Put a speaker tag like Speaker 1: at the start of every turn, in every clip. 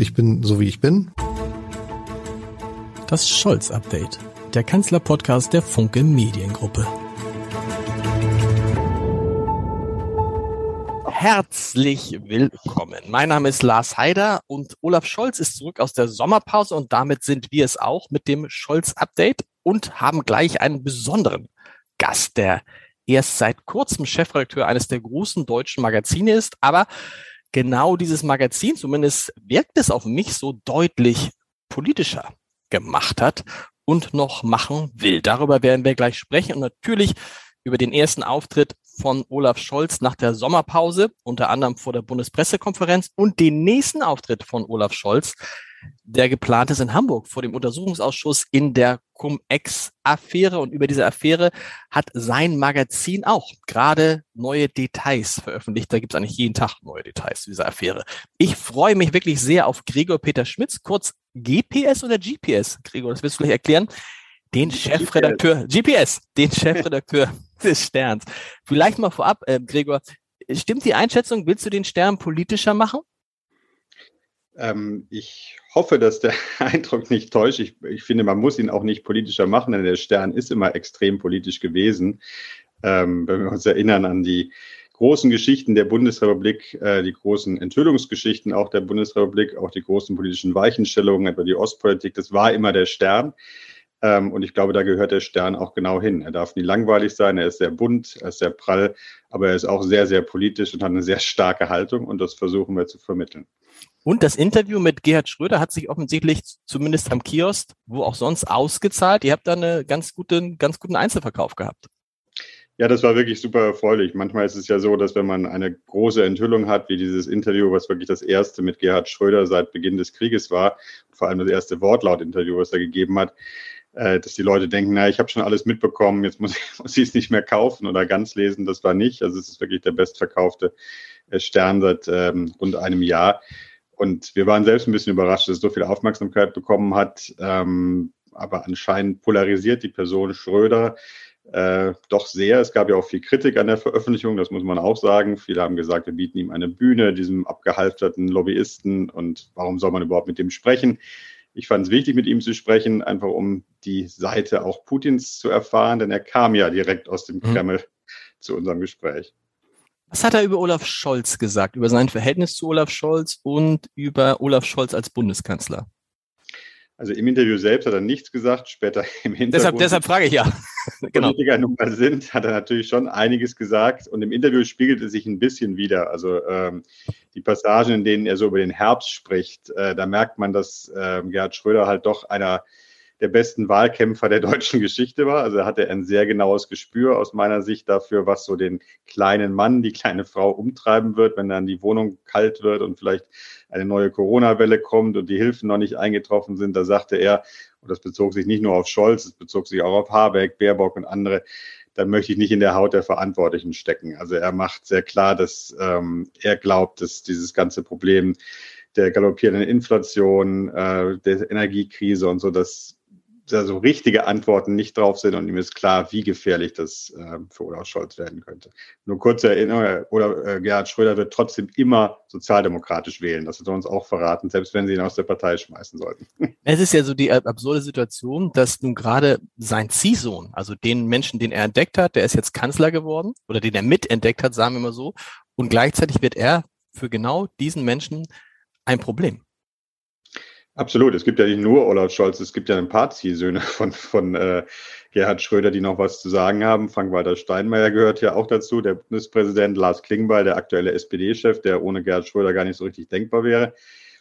Speaker 1: Ich bin so wie ich bin.
Speaker 2: Das Scholz-Update, der Kanzler-Podcast der Funke Mediengruppe. Herzlich willkommen. Mein Name ist Lars Heider und Olaf Scholz ist zurück aus der Sommerpause und damit sind wir es auch mit dem Scholz-Update und haben gleich einen besonderen Gast, der erst seit kurzem Chefredakteur eines der großen deutschen Magazine ist, aber genau dieses Magazin, zumindest wirkt es auf mich so deutlich politischer gemacht hat und noch machen will. Darüber werden wir gleich sprechen und natürlich über den ersten Auftritt von Olaf Scholz nach der Sommerpause, unter anderem vor der Bundespressekonferenz und den nächsten Auftritt von Olaf Scholz der geplant ist in Hamburg vor dem Untersuchungsausschuss in der Cum-Ex-Affäre. Und über diese Affäre hat sein Magazin auch gerade neue Details veröffentlicht. Da gibt es eigentlich jeden Tag neue Details zu dieser Affäre. Ich freue mich wirklich sehr auf Gregor Peter Schmitz, kurz GPS oder GPS? Gregor, das wirst du gleich erklären. Den Chefredakteur, GPS, den Chefredakteur des Sterns. Vielleicht mal vorab, äh, Gregor, stimmt die Einschätzung, willst du den Stern politischer machen?
Speaker 3: Ähm, ich hoffe, dass der Eindruck nicht täuscht. Ich, ich, finde, man muss ihn auch nicht politischer machen, denn der Stern ist immer extrem politisch gewesen. Ähm, wenn wir uns erinnern an die großen Geschichten der Bundesrepublik, äh, die großen Enthüllungsgeschichten auch der Bundesrepublik, auch die großen politischen Weichenstellungen, etwa die Ostpolitik, das war immer der Stern. Ähm, und ich glaube, da gehört der Stern auch genau hin. Er darf nie langweilig sein, er ist sehr bunt, er ist sehr prall, aber er ist auch sehr, sehr politisch und hat eine sehr starke Haltung und das versuchen wir zu vermitteln.
Speaker 2: Und das Interview mit Gerhard Schröder hat sich offensichtlich zumindest am Kiosk, wo auch sonst, ausgezahlt. Ihr habt da einen ganz guten, ganz guten Einzelverkauf gehabt.
Speaker 3: Ja, das war wirklich super erfreulich. Manchmal ist es ja so, dass wenn man eine große Enthüllung hat, wie dieses Interview, was wirklich das erste mit Gerhard Schröder seit Beginn des Krieges war, vor allem das erste Wortlaut-Interview, was er gegeben hat, äh, dass die Leute denken, na, ich habe schon alles mitbekommen, jetzt muss ich, muss ich es nicht mehr kaufen oder ganz lesen. Das war nicht. Also es ist wirklich der bestverkaufte äh, Stern seit ähm, rund einem Jahr. Und wir waren selbst ein bisschen überrascht, dass es so viel Aufmerksamkeit bekommen hat. Ähm, aber anscheinend polarisiert die Person Schröder äh, doch sehr. Es gab ja auch viel Kritik an der Veröffentlichung, das muss man auch sagen. Viele haben gesagt, wir bieten ihm eine Bühne, diesem abgehalfterten Lobbyisten. Und warum soll man überhaupt mit dem sprechen? Ich fand es wichtig, mit ihm zu sprechen, einfach um die Seite auch Putins zu erfahren, denn er kam ja direkt aus dem mhm. Kreml zu unserem Gespräch.
Speaker 2: Was hat er über Olaf Scholz gesagt, über sein Verhältnis zu Olaf Scholz und über Olaf Scholz als Bundeskanzler?
Speaker 3: Also im Interview selbst hat er nichts gesagt, später im Hintergrund.
Speaker 2: Deshalb, deshalb frage ich ja.
Speaker 3: genau. Politiker nun mal sind, hat er natürlich schon einiges gesagt und im Interview spiegelt es sich ein bisschen wieder. Also ähm, die Passagen, in denen er so über den Herbst spricht, äh, da merkt man, dass äh, Gerhard Schröder halt doch einer der besten Wahlkämpfer der deutschen Geschichte war. Also er hatte ein sehr genaues Gespür aus meiner Sicht dafür, was so den kleinen Mann, die kleine Frau umtreiben wird, wenn dann die Wohnung kalt wird und vielleicht eine neue Corona-Welle kommt und die Hilfen noch nicht eingetroffen sind. Da sagte er, und das bezog sich nicht nur auf Scholz, es bezog sich auch auf Habeck, Baerbock und andere, dann möchte ich nicht in der Haut der Verantwortlichen stecken. Also er macht sehr klar, dass ähm, er glaubt, dass dieses ganze Problem der galoppierenden Inflation, äh, der Energiekrise und so, dass da so richtige Antworten nicht drauf sind und ihm ist klar, wie gefährlich das äh, für Olaf Scholz werden könnte. Nur kurze Erinnerung, oder äh, Gerhard Schröder wird trotzdem immer sozialdemokratisch wählen. Das hat er uns auch verraten, selbst wenn sie ihn aus der Partei schmeißen sollten.
Speaker 2: Es ist ja so die absurde Situation, dass nun gerade sein Ziehsohn, also den Menschen, den er entdeckt hat, der ist jetzt Kanzler geworden oder den er mitentdeckt hat, sagen wir mal so, und gleichzeitig wird er für genau diesen Menschen ein Problem.
Speaker 3: Absolut. Es gibt ja nicht nur Olaf Scholz, es gibt ja ein paar Ziehsöhne von, von äh, Gerhard Schröder, die noch was zu sagen haben. Frank-Walter Steinmeier gehört ja auch dazu, der Bundespräsident Lars Klingbeil, der aktuelle SPD-Chef, der ohne Gerhard Schröder gar nicht so richtig denkbar wäre.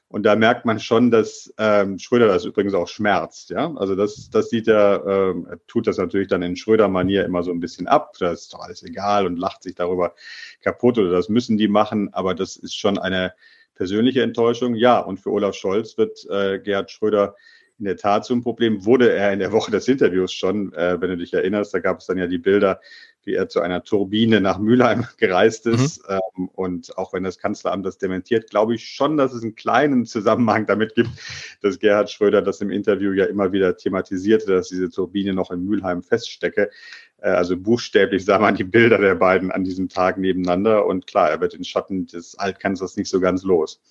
Speaker 3: Und da merkt man schon, dass ähm, Schröder das übrigens auch schmerzt. Ja, also das, das sieht er, ähm, er tut das natürlich dann in Schröder-Manier immer so ein bisschen ab. Das ist doch alles egal und lacht sich darüber kaputt oder das müssen die machen. Aber das ist schon eine persönliche Enttäuschung, ja. Und für Olaf Scholz wird äh, Gerhard Schröder in der Tat zum Problem. Wurde er in der Woche des Interviews schon, äh, wenn du dich erinnerst, da gab es dann ja die Bilder, wie er zu einer Turbine nach Mülheim gereist ist. Mhm. Ähm, und auch wenn das Kanzleramt das dementiert, glaube ich schon, dass es einen kleinen Zusammenhang damit gibt, dass Gerhard Schröder das im Interview ja immer wieder thematisierte, dass diese Turbine noch in Mülheim feststecke. Äh, also buchstäblich sah man die Bilder der beiden an diesem Tag nebeneinander und klar, er wird in Schatten des Altkanzlers nicht so ganz los.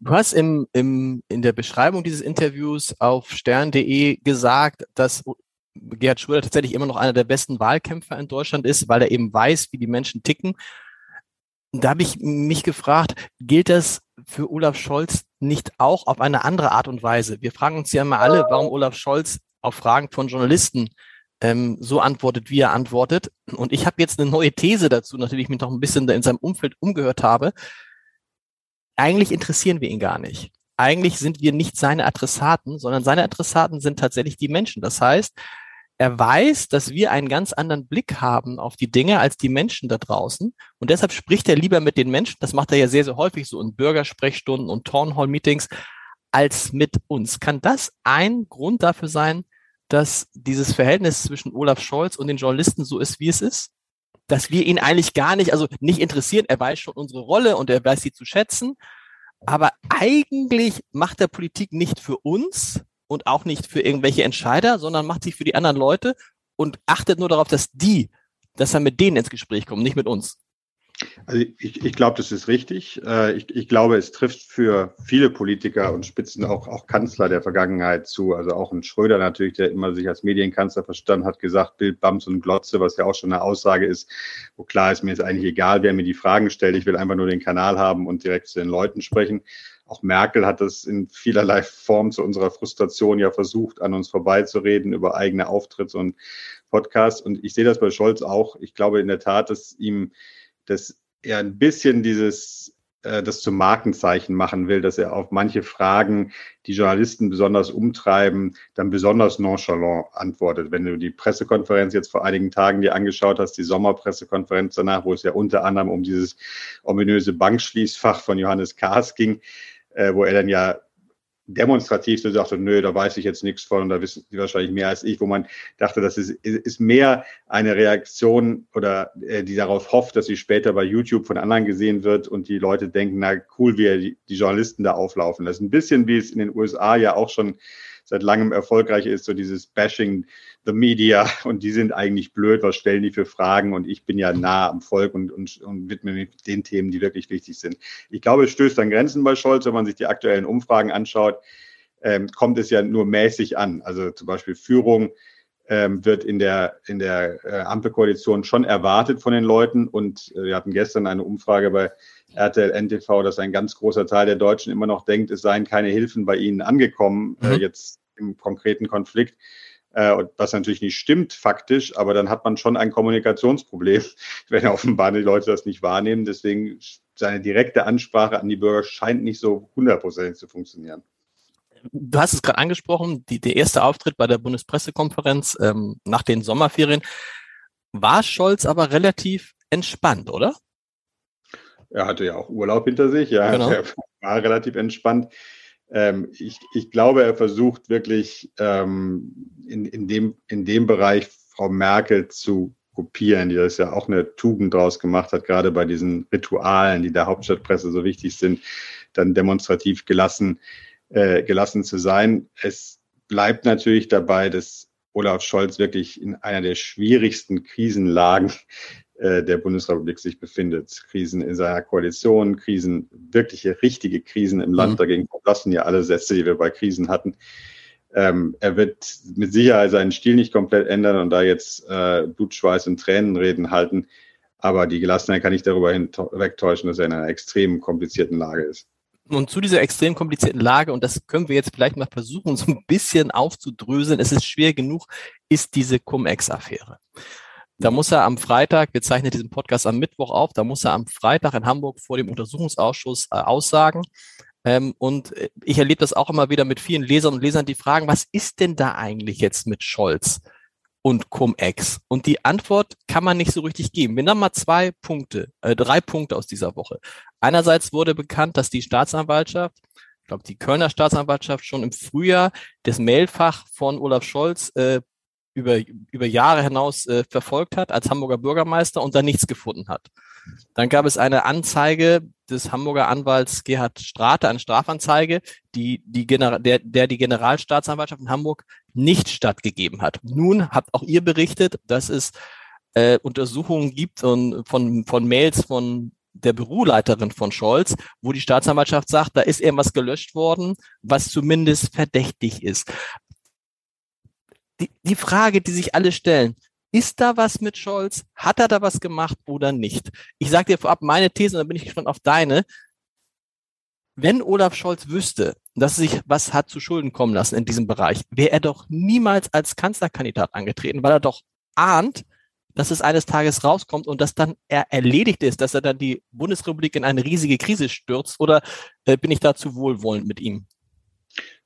Speaker 2: Du hast im, im, in der Beschreibung dieses Interviews auf stern.de gesagt, dass Gerhard Schröder tatsächlich immer noch einer der besten Wahlkämpfer in Deutschland ist, weil er eben weiß, wie die Menschen ticken. Da habe ich mich gefragt, gilt das für Olaf Scholz nicht auch auf eine andere Art und Weise? Wir fragen uns ja immer alle, warum Olaf Scholz auf Fragen von Journalisten ähm, so antwortet, wie er antwortet. Und ich habe jetzt eine neue These dazu, natürlich ich mich noch ein bisschen in seinem Umfeld umgehört habe. Eigentlich interessieren wir ihn gar nicht. Eigentlich sind wir nicht seine Adressaten, sondern seine Adressaten sind tatsächlich die Menschen. Das heißt, er weiß, dass wir einen ganz anderen Blick haben auf die Dinge als die Menschen da draußen. Und deshalb spricht er lieber mit den Menschen. Das macht er ja sehr, sehr häufig so in Bürgersprechstunden und Townhall-Meetings als mit uns. Kann das ein Grund dafür sein, dass dieses Verhältnis zwischen Olaf Scholz und den Journalisten so ist, wie es ist? Dass wir ihn eigentlich gar nicht, also nicht interessieren. Er weiß schon unsere Rolle und er weiß sie zu schätzen. Aber eigentlich macht er Politik nicht für uns und auch nicht für irgendwelche Entscheider, sondern macht sie für die anderen Leute und achtet nur darauf, dass die, dass er mit denen ins Gespräch kommt, nicht mit uns.
Speaker 3: Also ich, ich glaube, das ist richtig. Äh, ich, ich glaube, es trifft für viele Politiker und Spitzen auch, auch Kanzler der Vergangenheit zu. Also auch ein Schröder natürlich, der immer sich als Medienkanzler verstanden hat, gesagt, Bild, Bams und Glotze, was ja auch schon eine Aussage ist, wo klar ist, mir ist eigentlich egal, wer mir die Fragen stellt. Ich will einfach nur den Kanal haben und direkt zu den Leuten sprechen. Auch Merkel hat das in vielerlei Form zu unserer Frustration ja versucht, an uns vorbeizureden über eigene Auftritte und Podcasts. Und ich sehe das bei Scholz auch. Ich glaube in der Tat, dass ihm dass er ein bisschen dieses äh, das zum Markenzeichen machen will, dass er auf manche Fragen, die Journalisten besonders umtreiben, dann besonders nonchalant antwortet. Wenn du die Pressekonferenz jetzt vor einigen Tagen dir angeschaut hast, die Sommerpressekonferenz danach, wo es ja unter anderem um dieses ominöse Bankschließfach von Johannes Kahrs ging, äh, wo er dann ja demonstrativ so sagte, nö, da weiß ich jetzt nichts von und da wissen Sie wahrscheinlich mehr als ich, wo man dachte, das ist, ist mehr eine Reaktion oder äh, die darauf hofft, dass sie später bei YouTube von anderen gesehen wird und die Leute denken, na cool, wie die, die Journalisten da auflaufen. Das ist ein bisschen wie es in den USA ja auch schon seit langem erfolgreich ist, so dieses Bashing the Media und die sind eigentlich blöd, was stellen die für Fragen und ich bin ja nah am Volk und, und, und widme mich den Themen, die wirklich wichtig sind. Ich glaube, es stößt an Grenzen bei Scholz, wenn man sich die aktuellen Umfragen anschaut, ähm, kommt es ja nur mäßig an. Also zum Beispiel Führung ähm, wird in der, in der äh, Ampelkoalition schon erwartet von den Leuten. Und äh, wir hatten gestern eine Umfrage bei RTL NTV, dass ein ganz großer Teil der Deutschen immer noch denkt, es seien keine Hilfen bei ihnen angekommen, äh, mhm. äh, jetzt im konkreten Konflikt. Äh, was natürlich nicht stimmt faktisch, aber dann hat man schon ein Kommunikationsproblem, wenn offenbar die Leute das nicht wahrnehmen. Deswegen seine direkte Ansprache an die Bürger scheint nicht so hundertprozentig zu funktionieren
Speaker 2: du hast es gerade angesprochen, die, der erste Auftritt bei der Bundespressekonferenz ähm, nach den Sommerferien war Scholz aber relativ entspannt, oder?
Speaker 3: Er hatte ja auch Urlaub hinter sich, ja, genau. er war relativ entspannt. Ähm, ich, ich glaube, er versucht wirklich ähm, in, in, dem, in dem Bereich Frau Merkel zu kopieren, die das ja auch eine Tugend draus gemacht hat, gerade bei diesen Ritualen, die der Hauptstadtpresse so wichtig sind, dann demonstrativ gelassen äh, gelassen zu sein. Es bleibt natürlich dabei, dass Olaf Scholz wirklich in einer der schwierigsten Krisenlagen äh, der Bundesrepublik sich befindet. Krisen in seiner Koalition, Krisen, wirkliche, richtige Krisen im Land. Mhm. Dagegen verlassen ja alle Sätze, die wir bei Krisen hatten. Ähm, er wird mit Sicherheit seinen Stil nicht komplett ändern und da jetzt äh, Blut, Schweiß und Tränenreden halten. Aber die Gelassenheit kann ich darüber hinwegtäuschen, dass er in einer extrem komplizierten Lage ist.
Speaker 2: Und zu dieser extrem komplizierten Lage, und das können wir jetzt vielleicht mal versuchen, so ein bisschen aufzudröseln, es ist schwer genug, ist diese Cum-Ex-Affäre. Da muss er am Freitag, wir zeichnen diesen Podcast am Mittwoch auf, da muss er am Freitag in Hamburg vor dem Untersuchungsausschuss äh, aussagen. Ähm, und ich erlebe das auch immer wieder mit vielen Lesern und Lesern, die fragen, was ist denn da eigentlich jetzt mit Scholz? und Cum-Ex? Und die Antwort kann man nicht so richtig geben. Wir nehmen mal zwei Punkte, äh, drei Punkte aus dieser Woche. Einerseits wurde bekannt, dass die Staatsanwaltschaft, ich glaube die Kölner Staatsanwaltschaft schon im Frühjahr das Mailfach von Olaf Scholz äh, über, über Jahre hinaus äh, verfolgt hat als Hamburger Bürgermeister und da nichts gefunden hat. Dann gab es eine Anzeige des Hamburger Anwalts Gerhard Strate, eine Strafanzeige, die, die der, der die Generalstaatsanwaltschaft in Hamburg nicht stattgegeben hat. Nun habt auch ihr berichtet, dass es äh, Untersuchungen gibt und von, von Mails von der Büroleiterin von Scholz, wo die Staatsanwaltschaft sagt, da ist irgendwas gelöscht worden, was zumindest verdächtig ist. Die, die Frage, die sich alle stellen, ist da was mit Scholz? Hat er da was gemacht oder nicht? Ich sage dir vorab meine These und dann bin ich gespannt auf deine. Wenn Olaf Scholz wüsste, dass sich was hat zu Schulden kommen lassen in diesem Bereich, wäre er doch niemals als Kanzlerkandidat angetreten, weil er doch ahnt, dass es eines Tages rauskommt und dass dann er erledigt ist, dass er dann die Bundesrepublik in eine riesige Krise stürzt? Oder äh, bin ich da zu wohlwollend mit ihm?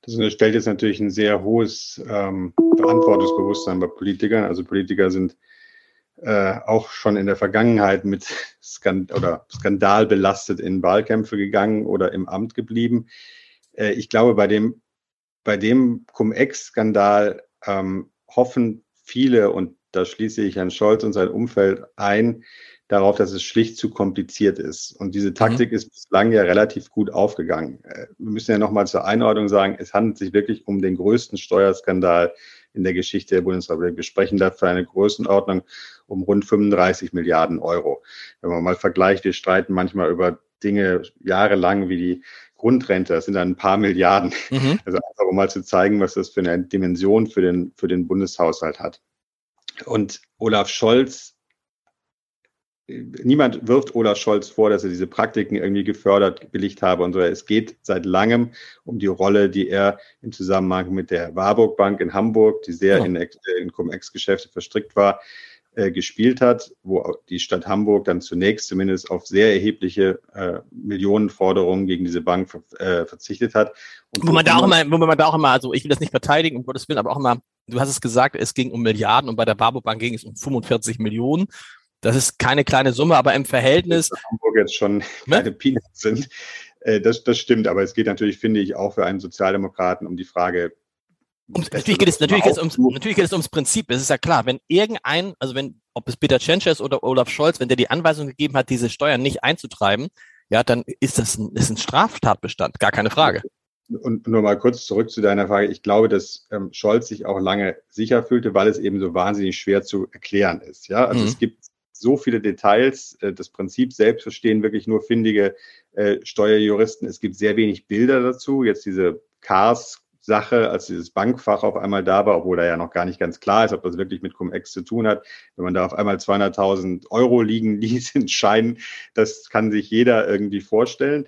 Speaker 3: Das stellt jetzt natürlich ein sehr hohes ähm, Verantwortungsbewusstsein bei Politikern. Also Politiker sind äh, auch schon in der Vergangenheit mit Skand oder Skandal belastet in Wahlkämpfe gegangen oder im Amt geblieben. Äh, ich glaube, bei dem, bei dem Cum-Ex-Skandal ähm, hoffen viele, und da schließe ich Herrn Scholz und sein Umfeld ein, darauf, dass es schlicht zu kompliziert ist. Und diese Taktik mhm. ist bislang ja relativ gut aufgegangen. Äh, wir müssen ja nochmal zur Einordnung sagen, es handelt sich wirklich um den größten Steuerskandal in der Geschichte der Bundesrepublik. Wir sprechen dafür eine Größenordnung um rund 35 Milliarden Euro. Wenn man mal vergleicht, wir streiten manchmal über Dinge jahrelang wie die Grundrente, das sind dann ein paar Milliarden. Mhm. Also einfach um mal zu zeigen, was das für eine Dimension für den, für den Bundeshaushalt hat. Und Olaf Scholz, niemand wirft Olaf Scholz vor, dass er diese Praktiken irgendwie gefördert, billigt habe und so. Es geht seit langem um die Rolle, die er im Zusammenhang mit der Warburg Bank in Hamburg, die sehr ja. in, in Cum-Ex-Geschäfte verstrickt war, äh, gespielt hat, wo die Stadt Hamburg dann zunächst zumindest auf sehr erhebliche äh, Millionenforderungen gegen diese Bank äh, verzichtet hat.
Speaker 2: Und wo man da auch immer, wo man da auch immer, also ich will das nicht verteidigen, um Gottes Willen, aber auch immer, du hast es gesagt, es ging um Milliarden und bei der Warburg Bank ging es um 45 Millionen. Das ist keine kleine Summe, aber im Verhältnis.
Speaker 3: Hamburg jetzt schon ne? kleine Peanuts sind. Äh, das, das stimmt, aber es geht natürlich, finde ich, auch für einen Sozialdemokraten um die Frage,
Speaker 2: um, natürlich, geht es, natürlich, geht es ums, natürlich geht es ums Prinzip. Es ist ja klar, wenn irgendein, also wenn, ob es Peter Tschentscher ist oder Olaf Scholz, wenn der die Anweisung gegeben hat, diese Steuern nicht einzutreiben, ja, dann ist das ein, ist ein Straftatbestand, gar keine Frage.
Speaker 3: Und nur mal kurz zurück zu deiner Frage. Ich glaube, dass ähm, Scholz sich auch lange sicher fühlte, weil es eben so wahnsinnig schwer zu erklären ist. Ja, also mhm. es gibt so viele Details. Äh, das Prinzip selbst verstehen wirklich nur findige äh, Steuerjuristen. Es gibt sehr wenig Bilder dazu. Jetzt diese Cars Sache, als dieses Bankfach auf einmal da war, obwohl da ja noch gar nicht ganz klar ist, ob das wirklich mit Cum-Ex zu tun hat. Wenn man da auf einmal 200.000 Euro liegen ließ in Scheinen, das kann sich jeder irgendwie vorstellen.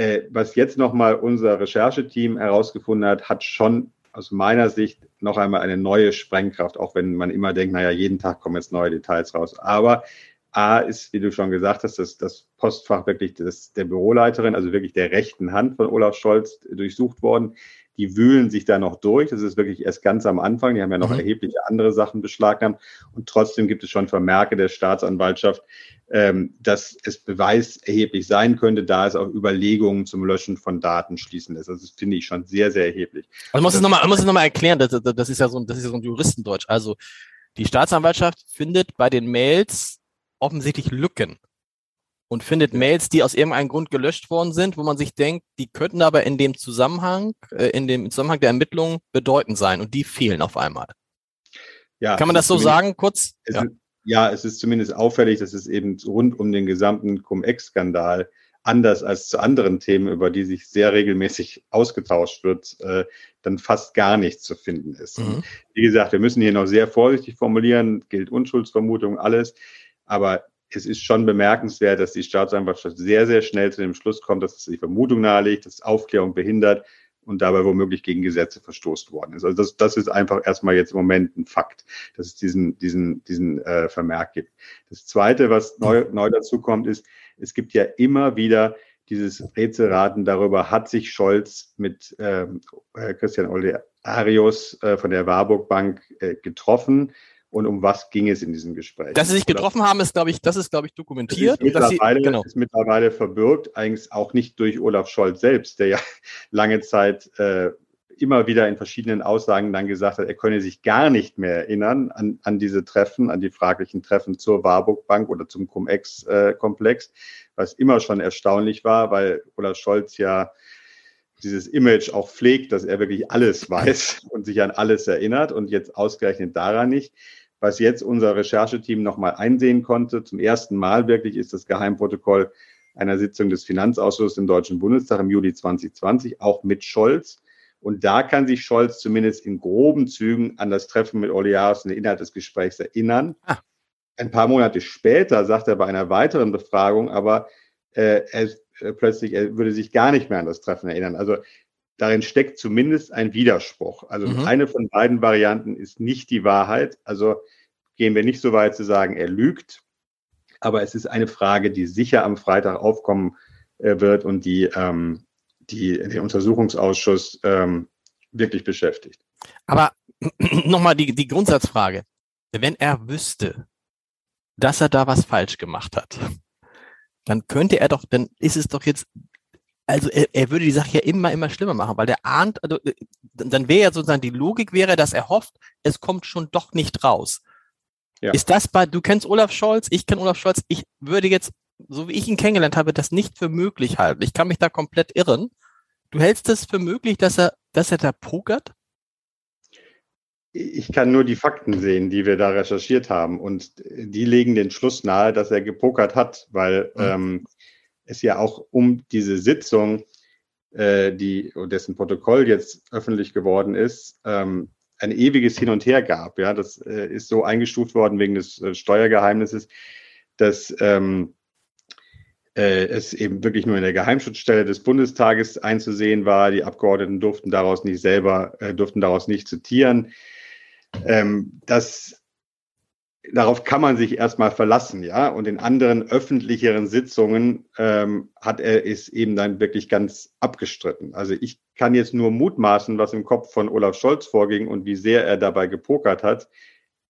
Speaker 3: Äh, was jetzt nochmal unser Rechercheteam herausgefunden hat, hat schon aus meiner Sicht noch einmal eine neue Sprengkraft, auch wenn man immer denkt, naja, jeden Tag kommen jetzt neue Details raus. Aber A ist, wie du schon gesagt hast, dass das Postfach wirklich des, der Büroleiterin, also wirklich der rechten Hand von Olaf Scholz durchsucht worden die wühlen sich da noch durch. Das ist wirklich erst ganz am Anfang. Die haben ja noch mhm. erhebliche andere Sachen beschlagnahmt. Und trotzdem gibt es schon Vermerke der Staatsanwaltschaft, ähm, dass es Beweis erheblich sein könnte, da es auch Überlegungen zum Löschen von Daten schließen lässt. Also das finde ich schon sehr, sehr erheblich.
Speaker 2: Also muss es nochmal, muss es nochmal erklären. Das, das ist ja so, das ist ja so ein Juristendeutsch. Also die Staatsanwaltschaft findet bei den Mails offensichtlich Lücken und findet Mails, die aus irgendeinem Grund gelöscht worden sind, wo man sich denkt, die könnten aber in dem Zusammenhang, äh, in dem Zusammenhang der Ermittlungen bedeutend sein und die fehlen auf einmal. Ja, Kann man das so sagen, kurz?
Speaker 3: Es ja. Ist, ja, es ist zumindest auffällig, dass es eben rund um den gesamten Cum-Ex-Skandal anders als zu anderen Themen, über die sich sehr regelmäßig ausgetauscht wird, äh, dann fast gar nichts zu finden ist. Mhm. Wie gesagt, wir müssen hier noch sehr vorsichtig formulieren, gilt Unschuldsvermutung, alles. Aber es ist schon bemerkenswert, dass die Staatsanwaltschaft sehr, sehr schnell zu dem Schluss kommt, dass es die Vermutung nahelegt, dass Aufklärung behindert und dabei womöglich gegen Gesetze verstoßen worden ist. Also das, das ist einfach erstmal jetzt im Moment ein Fakt, dass es diesen, diesen, diesen äh, Vermerk gibt. Das Zweite, was neu, neu dazu kommt, ist, es gibt ja immer wieder dieses Rätselraten darüber, hat sich Scholz mit ähm, äh, Christian Olde Arius äh, von der Warburg Bank äh, getroffen und um was ging es in diesem Gespräch.
Speaker 2: Dass sie sich getroffen haben, ist, glaube ich, das ist, glaube ich, dokumentiert.
Speaker 3: Das ist mittlerweile, sie, genau. ist mittlerweile verbürgt, eigentlich auch nicht durch Olaf Scholz selbst, der ja lange Zeit äh, immer wieder in verschiedenen Aussagen dann gesagt hat, er könne sich gar nicht mehr erinnern an, an diese Treffen, an die fraglichen Treffen zur Warburg Bank oder zum Cum-Ex-Komplex, was immer schon erstaunlich war, weil Olaf Scholz ja dieses Image auch pflegt, dass er wirklich alles weiß und sich an alles erinnert und jetzt ausgerechnet daran nicht. was jetzt unser Rechercheteam nochmal einsehen konnte. Zum ersten Mal wirklich ist das Geheimprotokoll einer Sitzung des Finanzausschusses im Deutschen Bundestag im Juli 2020, auch mit Scholz. Und da kann sich Scholz zumindest in groben Zügen an das Treffen mit Olearis und den Inhalt des Gesprächs erinnern. Ah. Ein paar Monate später sagt er bei einer weiteren Befragung aber, äh, er, plötzlich, er würde sich gar nicht mehr an das Treffen erinnern. Also darin steckt zumindest ein Widerspruch. Also mhm. eine von beiden Varianten ist nicht die Wahrheit. Also gehen wir nicht so weit zu sagen, er lügt. Aber es ist eine Frage, die sicher am Freitag aufkommen äh, wird und die, ähm, die den Untersuchungsausschuss ähm, wirklich beschäftigt.
Speaker 2: Aber nochmal die, die Grundsatzfrage. Wenn er wüsste, dass er da was falsch gemacht hat, dann könnte er doch, dann ist es doch jetzt also er, er würde die Sache ja immer, immer schlimmer machen, weil der ahnt, also äh, dann wäre ja sozusagen die Logik wäre, dass er hofft, es kommt schon doch nicht raus. Ja. Ist das bei, du kennst Olaf Scholz, ich kenne Olaf Scholz, ich würde jetzt, so wie ich ihn kennengelernt habe, das nicht für möglich halten. Ich kann mich da komplett irren. Du hältst es für möglich, dass er, dass er da pokert?
Speaker 3: Ich kann nur die Fakten sehen, die wir da recherchiert haben. Und die legen den Schluss nahe, dass er gepokert hat, weil mhm. ähm, es ja auch um diese Sitzung, äh, die, dessen Protokoll jetzt öffentlich geworden ist, ähm, ein ewiges Hin und Her gab. Ja, das äh, ist so eingestuft worden wegen des äh, Steuergeheimnisses, dass ähm, äh, es eben wirklich nur in der Geheimschutzstelle des Bundestages einzusehen war. Die Abgeordneten durften daraus nicht selber, äh, durften daraus nicht zitieren. Ähm, das darauf kann man sich erstmal verlassen, ja. Und in anderen öffentlicheren Sitzungen ähm, hat er es eben dann wirklich ganz abgestritten. Also ich kann jetzt nur mutmaßen, was im Kopf von Olaf Scholz vorging und wie sehr er dabei gepokert hat.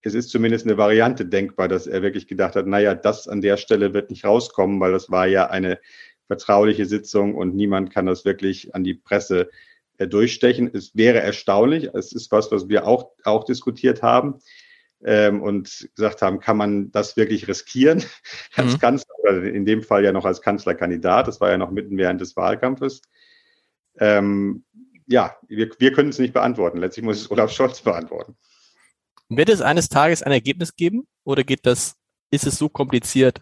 Speaker 3: Es ist zumindest eine Variante denkbar, dass er wirklich gedacht hat, naja, das an der Stelle wird nicht rauskommen, weil das war ja eine vertrauliche Sitzung und niemand kann das wirklich an die Presse durchstechen. Es wäre erstaunlich. Es ist was, was wir auch, auch diskutiert haben ähm, und gesagt haben, kann man das wirklich riskieren als mhm. Kanzler oder in dem Fall ja noch als Kanzlerkandidat. Das war ja noch mitten während des Wahlkampfes. Ähm, ja, wir, wir können es nicht beantworten. Letztlich muss es Olaf Scholz beantworten.
Speaker 2: Wird es eines Tages ein Ergebnis geben oder geht das, ist es so kompliziert,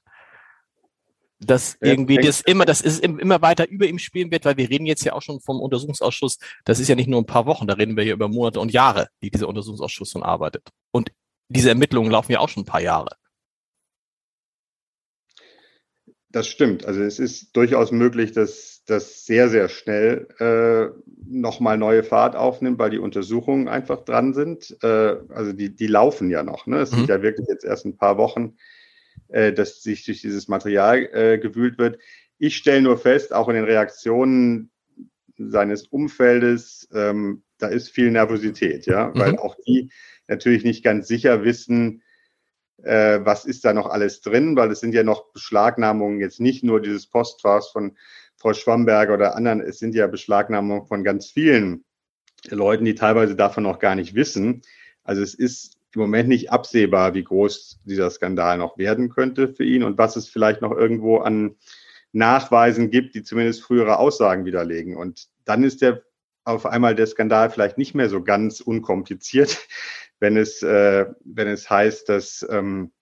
Speaker 2: dass irgendwie das immer, das ist immer weiter über ihm spielen wird, weil wir reden jetzt ja auch schon vom Untersuchungsausschuss. Das ist ja nicht nur ein paar Wochen, da reden wir hier über Monate und Jahre, die dieser Untersuchungsausschuss schon arbeitet. Und diese Ermittlungen laufen ja auch schon ein paar Jahre.
Speaker 3: Das stimmt. Also es ist durchaus möglich, dass das sehr, sehr schnell äh, nochmal neue Fahrt aufnimmt, weil die Untersuchungen einfach dran sind. Äh, also die, die laufen ja noch. Ne? Es mhm. sind ja wirklich jetzt erst ein paar Wochen, äh, dass sich durch dieses Material äh, gewühlt wird. Ich stelle nur fest, auch in den Reaktionen seines Umfeldes, ähm, da ist viel Nervosität, ja, mhm. weil auch die natürlich nicht ganz sicher wissen, äh, was ist da noch alles drin, weil es sind ja noch Beschlagnahmungen, jetzt nicht nur dieses Postfachs von Frau Schwamberger oder anderen, es sind ja Beschlagnahmungen von ganz vielen Leuten, die teilweise davon noch gar nicht wissen. Also es ist im Moment nicht absehbar, wie groß dieser Skandal noch werden könnte für ihn und was es vielleicht noch irgendwo an Nachweisen gibt, die zumindest frühere Aussagen widerlegen. Und dann ist der auf einmal der Skandal vielleicht nicht mehr so ganz unkompliziert, wenn es, äh, wenn es heißt, dass ähm,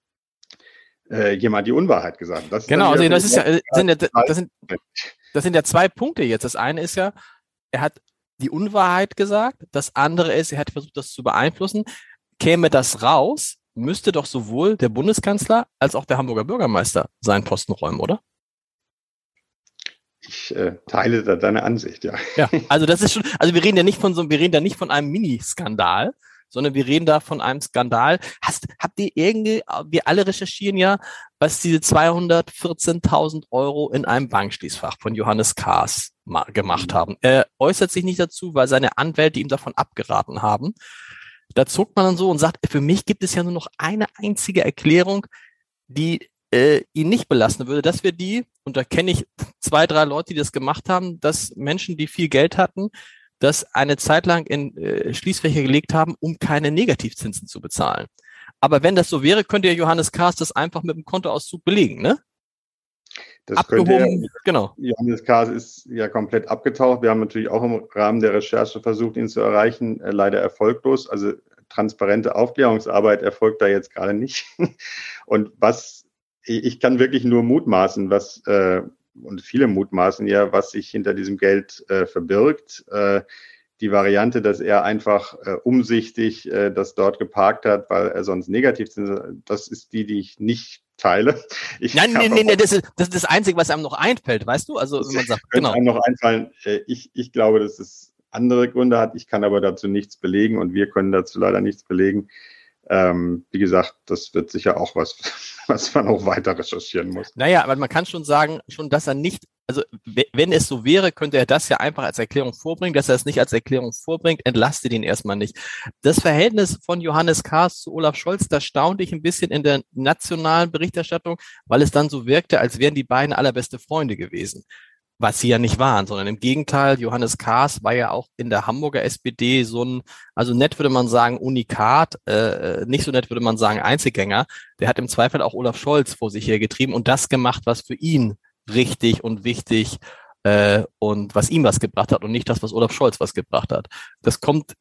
Speaker 3: äh, jemand die Unwahrheit gesagt
Speaker 2: hat. genau, also das ist ja, sind ja, das sind, das sind ja zwei Punkte jetzt. Das eine ist ja, er hat die Unwahrheit gesagt. Das andere ist, er hat versucht, das zu beeinflussen. Käme das raus, müsste doch sowohl der Bundeskanzler als auch der Hamburger Bürgermeister seinen Posten räumen, oder?
Speaker 3: Ich äh, teile da deine Ansicht, ja.
Speaker 2: Ja, also das ist schon, also wir reden ja nicht von so, wir reden da nicht von einem Mini-Skandal, sondern wir reden da von einem Skandal. Hast, habt ihr irgendwie, wir alle recherchieren ja, was diese 214.000 Euro in einem Bankschließfach von Johannes Kaas gemacht haben. Er äußert sich nicht dazu, weil seine Anwälte ihm davon abgeraten haben. Da zuckt man dann so und sagt, für mich gibt es ja nur noch eine einzige Erklärung, die äh, ihn nicht belasten würde. dass wir die, und da kenne ich zwei, drei Leute, die das gemacht haben, dass Menschen, die viel Geld hatten, das eine Zeit lang in äh, Schließfächer gelegt haben, um keine Negativzinsen zu bezahlen. Aber wenn das so wäre, könnte ja Johannes Kahrs das einfach mit dem Kontoauszug belegen, ne?
Speaker 3: Das Abgehoben, könnte genau. Johannes Kahrs ist ja komplett abgetaucht. Wir haben natürlich auch im Rahmen der Recherche versucht, ihn zu erreichen, äh, leider erfolglos. Also transparente Aufklärungsarbeit erfolgt da jetzt gerade nicht. Und was ich kann wirklich nur mutmaßen, was äh, und viele mutmaßen ja, was sich hinter diesem Geld äh, verbirgt. Äh, die Variante, dass er einfach äh, umsichtig äh, das dort geparkt hat, weil er sonst negativ ist, das ist die, die ich nicht teile. Ich
Speaker 2: Nein, nein, nein, nee, das, ist, das ist das Einzige, was einem noch einfällt, weißt du? Also, wenn man sagt,
Speaker 3: genau. einem noch einfallen. Äh, ich, ich glaube, dass es andere Gründe hat. Ich kann aber dazu nichts belegen und wir können dazu leider nichts belegen. Ähm, wie gesagt, das wird sicher auch was, was man auch weiter recherchieren muss.
Speaker 2: Naja, aber man kann schon sagen, schon, dass er nicht, also wenn es so wäre, könnte er das ja einfach als Erklärung vorbringen. Dass er es nicht als Erklärung vorbringt, entlastet ihn erstmal nicht. Das Verhältnis von Johannes Kahrs zu Olaf Scholz, das staunte ich ein bisschen in der nationalen Berichterstattung, weil es dann so wirkte, als wären die beiden allerbeste Freunde gewesen was sie ja nicht waren, sondern im Gegenteil, Johannes Kahrs war ja auch in der Hamburger SPD so ein, also nett würde man sagen, Unikat, äh, nicht so nett würde man sagen, Einzelgänger. Der hat im Zweifel auch Olaf Scholz vor sich hergetrieben und das gemacht, was für ihn richtig und wichtig äh, und was ihm was gebracht hat und nicht das, was Olaf Scholz was gebracht hat. Das kommt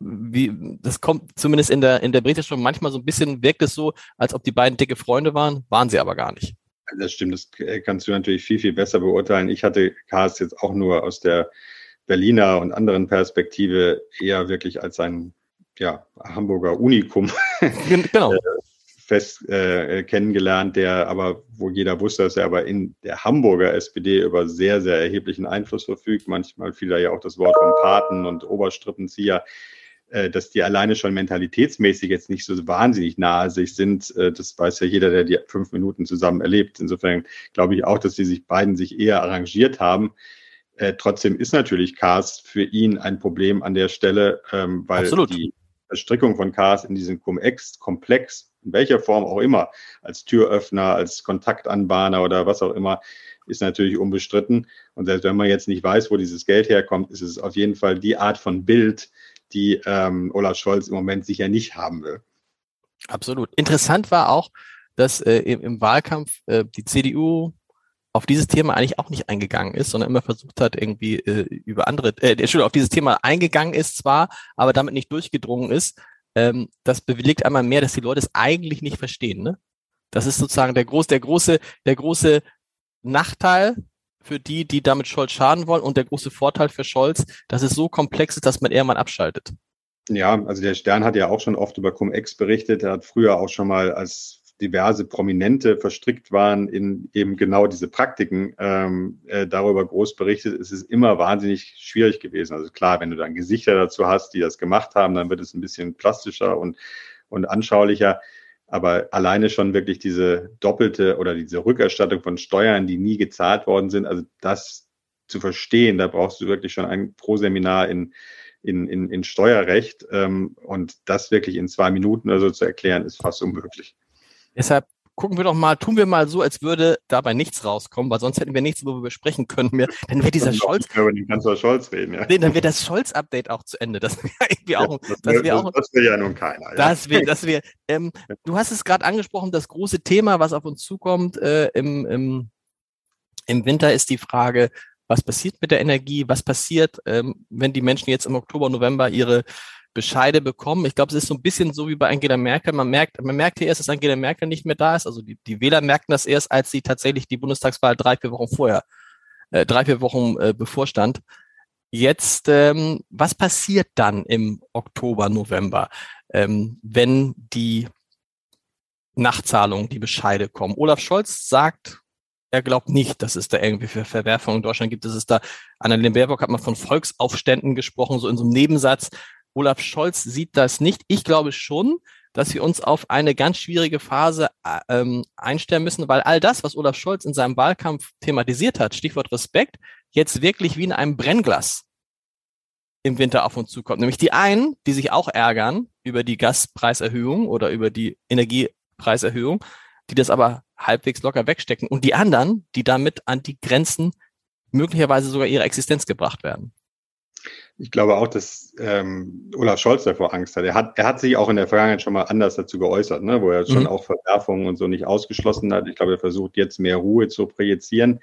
Speaker 2: wie, das kommt zumindest in der, in der Berichterstattung manchmal so ein bisschen, wirkt es so, als ob die beiden dicke Freunde waren, waren sie aber gar nicht.
Speaker 3: Das stimmt, das kannst du natürlich viel, viel besser beurteilen. Ich hatte Kars jetzt auch nur aus der Berliner und anderen Perspektive eher wirklich als ein ja, Hamburger Unikum genau. Äh, fest äh, kennengelernt, der aber, wo jeder wusste, dass er aber in der Hamburger SPD über sehr, sehr erheblichen Einfluss verfügt. Manchmal fiel da ja auch das Wort von Paten und Oberstrippenzieher. Äh, dass die alleine schon mentalitätsmäßig jetzt nicht so wahnsinnig nahe sich sind. Äh, das weiß ja jeder, der die fünf Minuten zusammen erlebt. Insofern glaube ich auch, dass die sich beiden sich eher arrangiert haben. Äh, trotzdem ist natürlich Cars für ihn ein Problem an der Stelle, ähm, weil Absolut. die Verstrickung von Cars in diesem Cum-Ex-Komplex, in welcher Form auch immer, als Türöffner, als Kontaktanbahner oder was auch immer, ist natürlich unbestritten. Und selbst wenn man jetzt nicht weiß, wo dieses Geld herkommt, ist es auf jeden Fall die Art von Bild, die ähm, Olaf Scholz im Moment sicher nicht haben will.
Speaker 2: Absolut. Interessant war auch, dass äh, im, im, Wahlkampf äh, die CDU auf dieses Thema eigentlich auch nicht eingegangen ist, sondern immer versucht hat, irgendwie äh, über andere, äh, Entschuldigung, auf dieses Thema eingegangen ist zwar, aber damit nicht durchgedrungen ist. Ähm, das bewegt einmal mehr, dass die Leute es eigentlich nicht verstehen. Ne? Das ist sozusagen der große, der große, der große Nachteil für die, die damit Scholz schaden wollen und der große Vorteil für Scholz, dass es so komplex ist, dass man eher mal abschaltet.
Speaker 3: Ja, also der Stern hat ja auch schon oft über Cum-Ex berichtet. Er hat früher auch schon mal als diverse Prominente verstrickt waren in eben genau diese Praktiken, ähm, äh, darüber groß berichtet. Es ist immer wahnsinnig schwierig gewesen. Also klar, wenn du dann Gesichter dazu hast, die das gemacht haben, dann wird es ein bisschen plastischer und, und anschaulicher. Aber alleine schon wirklich diese doppelte oder diese Rückerstattung von Steuern, die nie gezahlt worden sind, also das zu verstehen, da brauchst du wirklich schon ein Pro-Seminar in, in, in, in Steuerrecht. Ähm, und das wirklich in zwei Minuten oder so zu erklären, ist fast unmöglich.
Speaker 2: Deshalb gucken wir doch mal, tun wir mal so, als würde dabei nichts rauskommen, weil sonst hätten wir nichts, worüber wir sprechen können mehr. Dann wäre dieser Scholz.
Speaker 3: Über den Kanzler Scholz reden, ja.
Speaker 2: Nee, dann wäre das Scholz-Update auch zu Ende. Das wäre irgendwie auch.
Speaker 3: Ja, das, wär, das, auch, das will ja nun keiner. Ja.
Speaker 2: Das wäre, das wäre. Ähm, du hast es gerade angesprochen, das große Thema, was auf uns zukommt äh, im, im, im Winter, ist die Frage, was passiert mit der Energie? Was passiert, ähm, wenn die Menschen jetzt im Oktober, November ihre Bescheide bekommen. Ich glaube, es ist so ein bisschen so wie bei Angela Merkel. Man merkt, man merkt erst, dass Angela Merkel nicht mehr da ist. Also die, die Wähler merken das erst, als sie tatsächlich die Bundestagswahl drei, vier Wochen vorher, äh, drei, vier Wochen äh, bevorstand. Jetzt, ähm, was passiert dann im Oktober, November, ähm, wenn die Nachzahlungen, die Bescheide kommen? Olaf Scholz sagt, er glaubt nicht, dass es da irgendwie für Verwerfungen in Deutschland gibt. Das ist da, Annalena Baerbock hat mal von Volksaufständen gesprochen, so in so einem Nebensatz. Olaf Scholz sieht das nicht. Ich glaube schon, dass wir uns auf eine ganz schwierige Phase äh, ähm, einstellen müssen, weil all das, was Olaf Scholz in seinem Wahlkampf thematisiert hat, Stichwort Respekt, jetzt wirklich wie in einem Brennglas im Winter auf uns zukommt. Nämlich die einen, die sich auch ärgern über die Gaspreiserhöhung oder über die Energiepreiserhöhung, die das aber halbwegs locker wegstecken und die anderen, die damit an die Grenzen möglicherweise sogar ihrer Existenz gebracht werden.
Speaker 3: Ich glaube auch, dass ähm, Olaf Scholz davor Angst hat. Er, hat. er hat sich auch in der Vergangenheit schon mal anders dazu geäußert, ne? wo er schon mhm. auch Verwerfungen und so nicht ausgeschlossen hat. Ich glaube, er versucht jetzt mehr Ruhe zu projizieren.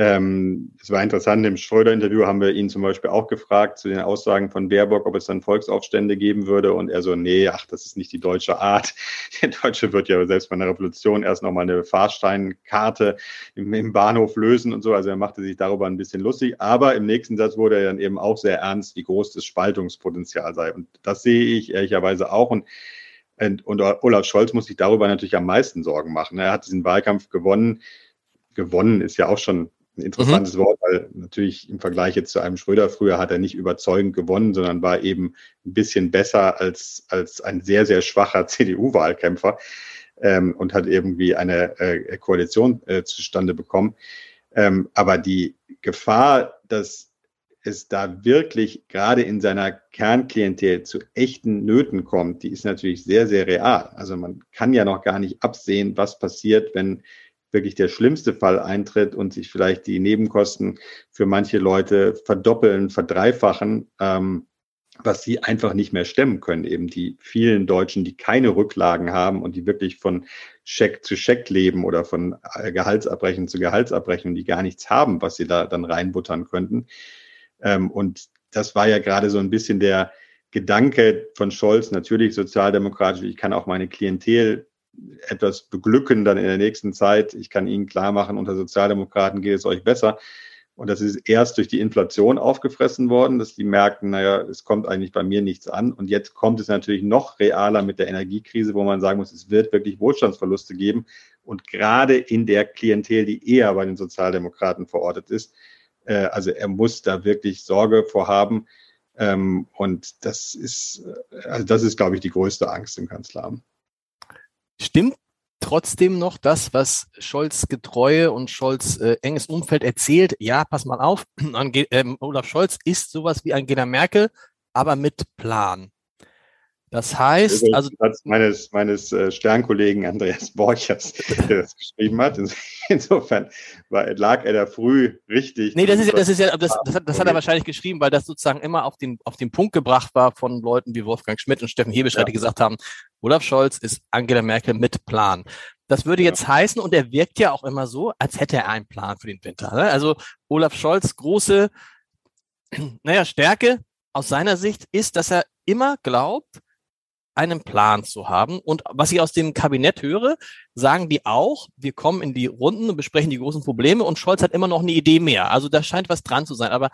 Speaker 3: Ähm, es war interessant, im Schröder-Interview haben wir ihn zum Beispiel auch gefragt zu den Aussagen von Baerbock, ob es dann Volksaufstände geben würde. Und er so, nee, ach, das ist nicht die deutsche Art. Der Deutsche wird ja selbst bei einer Revolution erst nochmal eine Fahrsteinkarte im, im, Bahnhof lösen und so. Also er machte sich darüber ein bisschen lustig. Aber im nächsten Satz wurde er dann eben auch sehr ernst, wie groß das Spaltungspotenzial sei. Und das sehe ich ehrlicherweise auch. Und und, und Olaf Scholz muss sich darüber natürlich am meisten Sorgen machen. Er hat diesen Wahlkampf gewonnen. Gewonnen ist ja auch schon ein interessantes mhm. Wort, weil natürlich im Vergleich jetzt zu einem Schröder früher hat er nicht überzeugend gewonnen, sondern war eben ein bisschen besser als, als ein sehr, sehr schwacher CDU-Wahlkämpfer ähm, und hat irgendwie eine äh, Koalition äh, zustande bekommen. Ähm, aber die Gefahr, dass es da wirklich gerade in seiner Kernklientel zu echten Nöten kommt, die ist natürlich sehr, sehr real. Also man kann ja noch gar nicht absehen, was passiert, wenn wirklich der schlimmste Fall eintritt und sich vielleicht die Nebenkosten für manche Leute verdoppeln, verdreifachen, ähm, was sie einfach nicht mehr stemmen können. Eben die vielen Deutschen, die keine Rücklagen haben und die wirklich von Scheck zu Scheck leben oder von äh, Gehaltsabrechnung zu Gehaltsabrechnung, die gar nichts haben, was sie da dann reinbuttern könnten. Ähm, und das war ja gerade so ein bisschen der Gedanke von Scholz, natürlich sozialdemokratisch, ich kann auch meine Klientel etwas beglücken dann in der nächsten Zeit. Ich kann Ihnen klar machen, unter Sozialdemokraten geht es euch besser. Und das ist erst durch die Inflation aufgefressen worden, dass die merken, naja, es kommt eigentlich bei mir nichts an. Und jetzt kommt es natürlich noch realer mit der Energiekrise, wo man sagen muss, es wird wirklich Wohlstandsverluste geben. Und gerade in der Klientel, die eher bei den Sozialdemokraten verortet ist. Äh, also er muss da wirklich Sorge vorhaben. Ähm, und das ist, äh, also das ist, glaube ich, die größte Angst im Kanzleramt.
Speaker 2: Stimmt trotzdem noch das, was Scholz getreue und Scholz äh, enges Umfeld erzählt? Ja, pass mal auf, Ange ähm, Olaf Scholz ist sowas wie Angela Merkel, aber mit Plan. Das heißt, also.
Speaker 3: Das meines, meines äh, Sternkollegen Andreas Borchers, der das geschrieben hat. Insofern war, lag er da früh richtig.
Speaker 2: Nee, das ist ja, das ist ja, das, das, hat, das hat er wahrscheinlich geschrieben, weil das sozusagen immer auf den, auf den Punkt gebracht war von Leuten wie Wolfgang Schmidt und Steffen Hebesch, ja. die gesagt haben, Olaf Scholz ist Angela Merkel mit Plan. Das würde jetzt ja. heißen, und er wirkt ja auch immer so, als hätte er einen Plan für den Winter. Ne? Also Olaf Scholz große, naja, Stärke aus seiner Sicht ist, dass er immer glaubt, einen Plan zu haben. Und was ich aus dem Kabinett höre, sagen die auch, wir kommen in die Runden und besprechen die großen Probleme und Scholz hat immer noch eine Idee mehr. Also da scheint was dran zu sein. Aber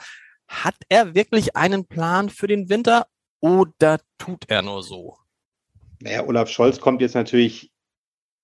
Speaker 2: hat er wirklich einen Plan für den Winter oder tut er nur so?
Speaker 3: Naja, Olaf Scholz kommt jetzt natürlich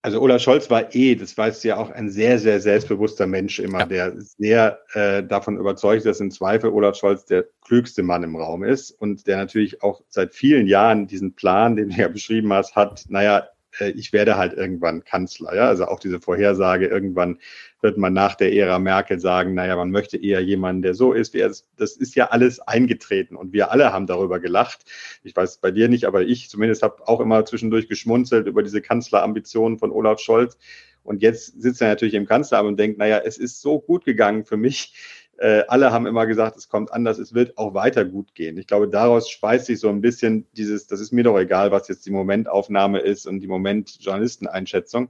Speaker 3: also Olaf Scholz war eh, das weißt du ja auch, ein sehr, sehr selbstbewusster Mensch immer, ja. der sehr äh, davon überzeugt, dass im Zweifel Olaf Scholz der klügste Mann im Raum ist und der natürlich auch seit vielen Jahren diesen Plan, den du ja beschrieben hast, hat, naja, äh, ich werde halt irgendwann Kanzler. Ja? Also auch diese Vorhersage, irgendwann wird man nach der Ära Merkel sagen, naja, man möchte eher jemanden, der so ist wie er. Das ist ja alles eingetreten und wir alle haben darüber gelacht. Ich weiß bei dir nicht, aber ich zumindest habe auch immer zwischendurch geschmunzelt über diese Kanzlerambitionen von Olaf Scholz. Und jetzt sitzt er natürlich im Kanzleramt und denkt, naja, es ist so gut gegangen für mich äh, alle haben immer gesagt, es kommt anders, es wird auch weiter gut gehen. Ich glaube, daraus speist sich so ein bisschen dieses, das ist mir doch egal, was jetzt die Momentaufnahme ist und die Moment-Journalisteneinschätzung.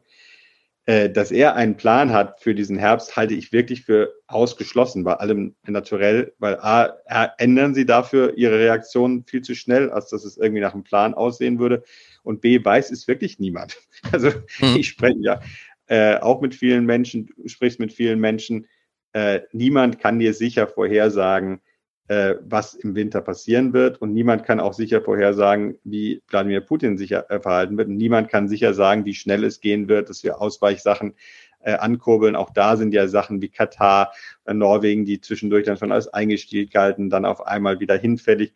Speaker 3: Äh, dass er einen Plan hat für diesen Herbst, halte ich wirklich für ausgeschlossen bei allem naturell, weil A, ändern sie dafür ihre Reaktion viel zu schnell, als dass es irgendwie nach einem Plan aussehen würde. Und B, weiß es wirklich niemand. Also hm. ich spreche ja äh, auch mit vielen Menschen, sprichst mit vielen Menschen, äh, niemand kann dir sicher vorhersagen, äh, was im Winter passieren wird. Und niemand kann auch sicher vorhersagen, wie Wladimir Putin sich äh, verhalten wird. Und niemand kann sicher sagen, wie schnell es gehen wird, dass wir Ausweichsachen äh, ankurbeln. Auch da sind ja Sachen wie Katar, äh, Norwegen, die zwischendurch dann schon als eingestielt galten, dann auf einmal wieder hinfällig.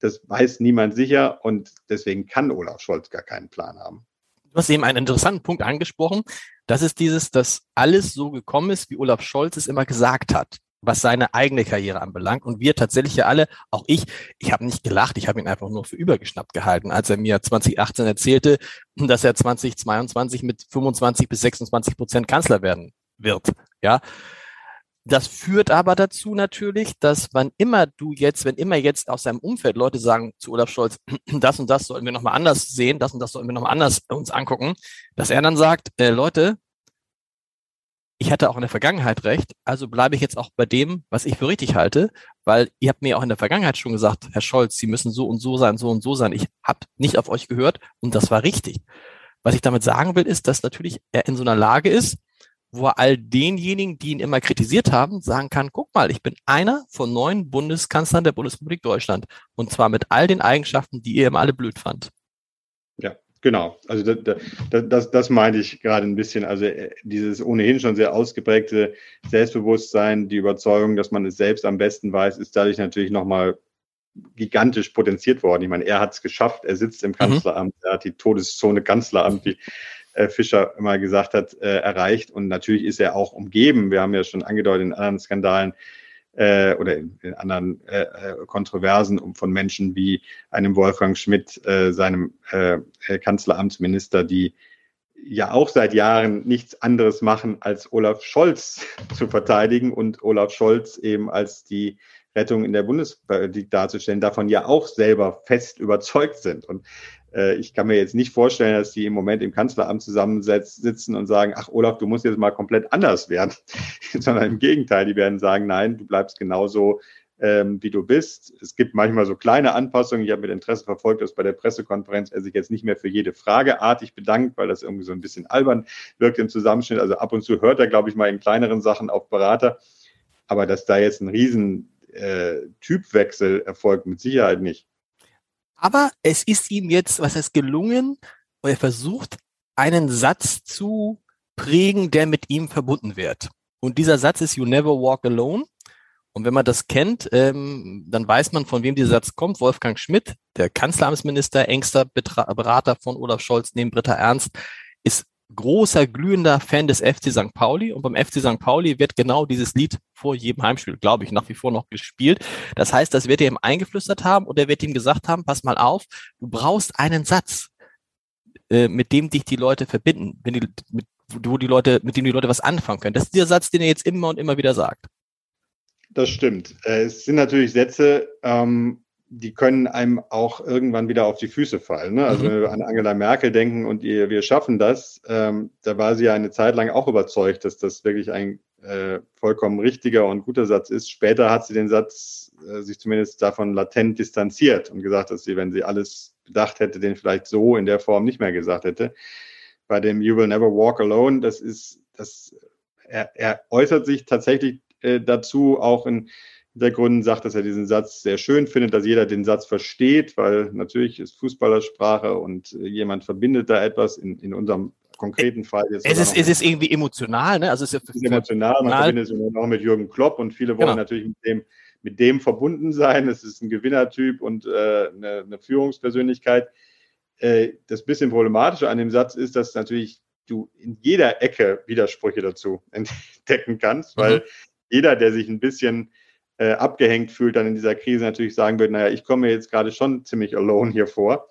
Speaker 3: Das weiß niemand sicher und deswegen kann Olaf Scholz gar keinen Plan haben.
Speaker 2: Du hast eben einen interessanten Punkt angesprochen. Das ist dieses, dass alles so gekommen ist, wie Olaf Scholz es immer gesagt hat, was seine eigene Karriere anbelangt. Und wir tatsächlich ja alle, auch ich, ich habe nicht gelacht, ich habe ihn einfach nur für übergeschnappt gehalten, als er mir 2018 erzählte, dass er 2022 mit 25 bis 26 Prozent Kanzler werden wird. Ja, das führt aber dazu natürlich, dass wann immer du jetzt, wenn immer jetzt aus seinem Umfeld Leute sagen zu Olaf Scholz, das und das sollten wir nochmal anders sehen, das und das sollten wir nochmal anders uns angucken, dass er dann sagt, äh, Leute, ich hatte auch in der Vergangenheit recht, also bleibe ich jetzt auch bei dem, was ich für richtig halte, weil ihr habt mir auch in der Vergangenheit schon gesagt, Herr Scholz, Sie müssen so und so sein, so und so sein. Ich habe nicht auf euch gehört und das war richtig. Was ich damit sagen will, ist, dass natürlich er in so einer Lage ist, wo er all denjenigen, die ihn immer kritisiert haben, sagen kann, guck mal, ich bin einer von neun Bundeskanzlern der Bundesrepublik Deutschland. Und zwar mit all den Eigenschaften, die ihr immer alle blöd fand.
Speaker 3: Ja, Genau, also das, das, das meinte ich gerade ein bisschen. Also äh, dieses ohnehin schon sehr ausgeprägte Selbstbewusstsein, die Überzeugung, dass man es selbst am besten weiß, ist dadurch natürlich nochmal gigantisch potenziert worden. Ich meine, er hat es geschafft, er sitzt im mhm. Kanzleramt, er hat die Todeszone Kanzleramt, wie äh, Fischer immer gesagt hat, äh, erreicht. Und natürlich ist er auch umgeben. Wir haben ja schon angedeutet in anderen Skandalen, äh, oder in, in anderen äh, äh, Kontroversen von Menschen wie einem Wolfgang Schmidt, äh, seinem äh, Kanzleramtsminister, die ja auch seit Jahren nichts anderes machen, als Olaf Scholz zu verteidigen und Olaf Scholz eben als die Rettung in der Bundespolitik darzustellen, davon ja auch selber fest überzeugt sind. Und äh, ich kann mir jetzt nicht vorstellen, dass die im Moment im Kanzleramt zusammensitzen und sagen, ach Olaf, du musst jetzt mal komplett anders werden, sondern im Gegenteil, die werden sagen, nein, du bleibst genauso, ähm, wie du bist. Es gibt manchmal so kleine Anpassungen. Ich habe mit Interesse verfolgt, dass bei der Pressekonferenz er sich jetzt nicht mehr für jede Frage artig bedankt, weil das irgendwie so ein bisschen albern wirkt im Zusammenschnitt. Also ab und zu hört er, glaube ich, mal in kleineren Sachen auf Berater. Aber dass da jetzt ein riesen äh, Typwechsel erfolgt, mit Sicherheit nicht.
Speaker 2: Aber es ist ihm jetzt, was heißt gelungen, er versucht, einen Satz zu prägen, der mit ihm verbunden wird. Und dieser Satz ist You never walk alone. Und wenn man das kennt, ähm, dann weiß man, von wem dieser Satz kommt. Wolfgang Schmidt, der Kanzleramtsminister, engster Berater von Olaf Scholz neben Britta Ernst, ist großer, glühender Fan des FC St. Pauli und beim FC St. Pauli wird genau dieses Lied vor jedem Heimspiel, glaube ich, nach wie vor noch gespielt. Das heißt, das wird er ihm eingeflüstert haben und er wird ihm gesagt haben, pass mal auf, du brauchst einen Satz, äh, mit dem dich die Leute verbinden, wenn die, mit, wo die Leute, mit dem die Leute was anfangen können. Das ist der Satz, den er jetzt immer und immer wieder sagt.
Speaker 3: Das stimmt. Es sind natürlich Sätze, ähm, die können einem auch irgendwann wieder auf die Füße fallen. Ne? Also mhm. wenn wir an Angela Merkel denken und ihr, wir schaffen das, ähm, da war sie ja eine Zeit lang auch überzeugt, dass das wirklich ein äh, vollkommen richtiger und guter Satz ist. Später hat sie den Satz äh, sich zumindest davon latent distanziert und gesagt, dass sie, wenn sie alles bedacht hätte, den vielleicht so in der Form nicht mehr gesagt hätte. Bei dem You Will Never Walk Alone, das ist, das, er, er äußert sich tatsächlich äh, dazu auch in Hintergründen sagt, dass er diesen Satz sehr schön findet, dass jeder den Satz versteht, weil natürlich ist Fußballersprache und äh, jemand verbindet da etwas, in, in unserem konkreten Fall
Speaker 2: jetzt. Es ist, es ist irgendwie emotional, ne?
Speaker 3: Also es ist, ist emotional, man verbindet es auch mit Jürgen Klopp und viele wollen genau. natürlich mit dem, mit dem verbunden sein. Es ist ein Gewinnertyp und äh, eine, eine Führungspersönlichkeit. Äh, das bisschen problematische an dem Satz ist, dass natürlich du in jeder Ecke Widersprüche dazu entdecken kannst, weil mhm. jeder, der sich ein bisschen äh, abgehängt fühlt, dann in dieser Krise natürlich sagen wird, naja, ich komme mir jetzt gerade schon ziemlich alone hier vor.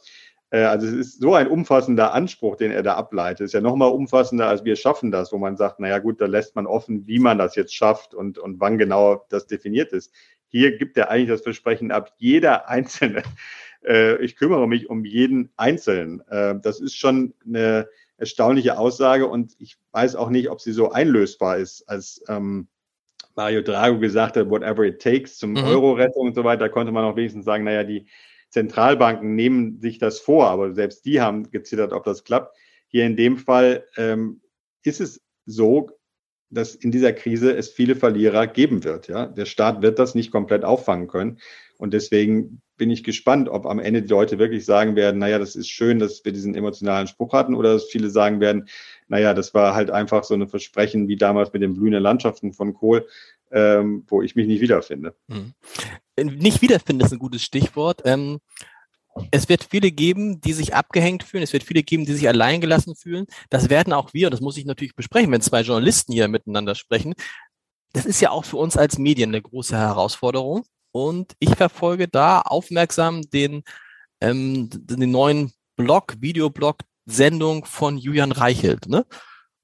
Speaker 3: Äh, also es ist so ein umfassender Anspruch, den er da ableitet. Ist ja nochmal umfassender, als wir schaffen das, wo man sagt, naja gut, da lässt man offen, wie man das jetzt schafft und, und wann genau das definiert ist. Hier gibt er eigentlich das Versprechen ab, jeder Einzelne. Äh, ich kümmere mich um jeden Einzelnen. Äh, das ist schon eine erstaunliche Aussage und ich weiß auch nicht, ob sie so einlösbar ist als ähm, Mario Drago gesagt hat, whatever it takes zum mhm. Euro-Rettung und so weiter, konnte man auch wenigstens sagen, naja, die Zentralbanken nehmen sich das vor, aber selbst die haben gezittert, ob das klappt. Hier in dem Fall ähm, ist es so, dass in dieser Krise es viele Verlierer geben wird. Ja? Der Staat wird das nicht komplett auffangen können. Und deswegen bin ich gespannt, ob am Ende die Leute wirklich sagen werden, naja, das ist schön, dass wir diesen emotionalen Spruch hatten, oder dass viele sagen werden, naja, das war halt einfach so ein Versprechen wie damals mit den blühenden Landschaften von Kohl, ähm, wo ich mich nicht wiederfinde.
Speaker 2: Hm. Nicht wiederfinden ist ein gutes Stichwort. Ähm, es wird viele geben, die sich abgehängt fühlen. Es wird viele geben, die sich alleingelassen fühlen. Das werden auch wir, und das muss ich natürlich besprechen, wenn zwei Journalisten hier miteinander sprechen. Das ist ja auch für uns als Medien eine große Herausforderung. Und ich verfolge da aufmerksam den, ähm, den neuen Blog, Videoblog, Sendung von Julian Reichelt. Ne?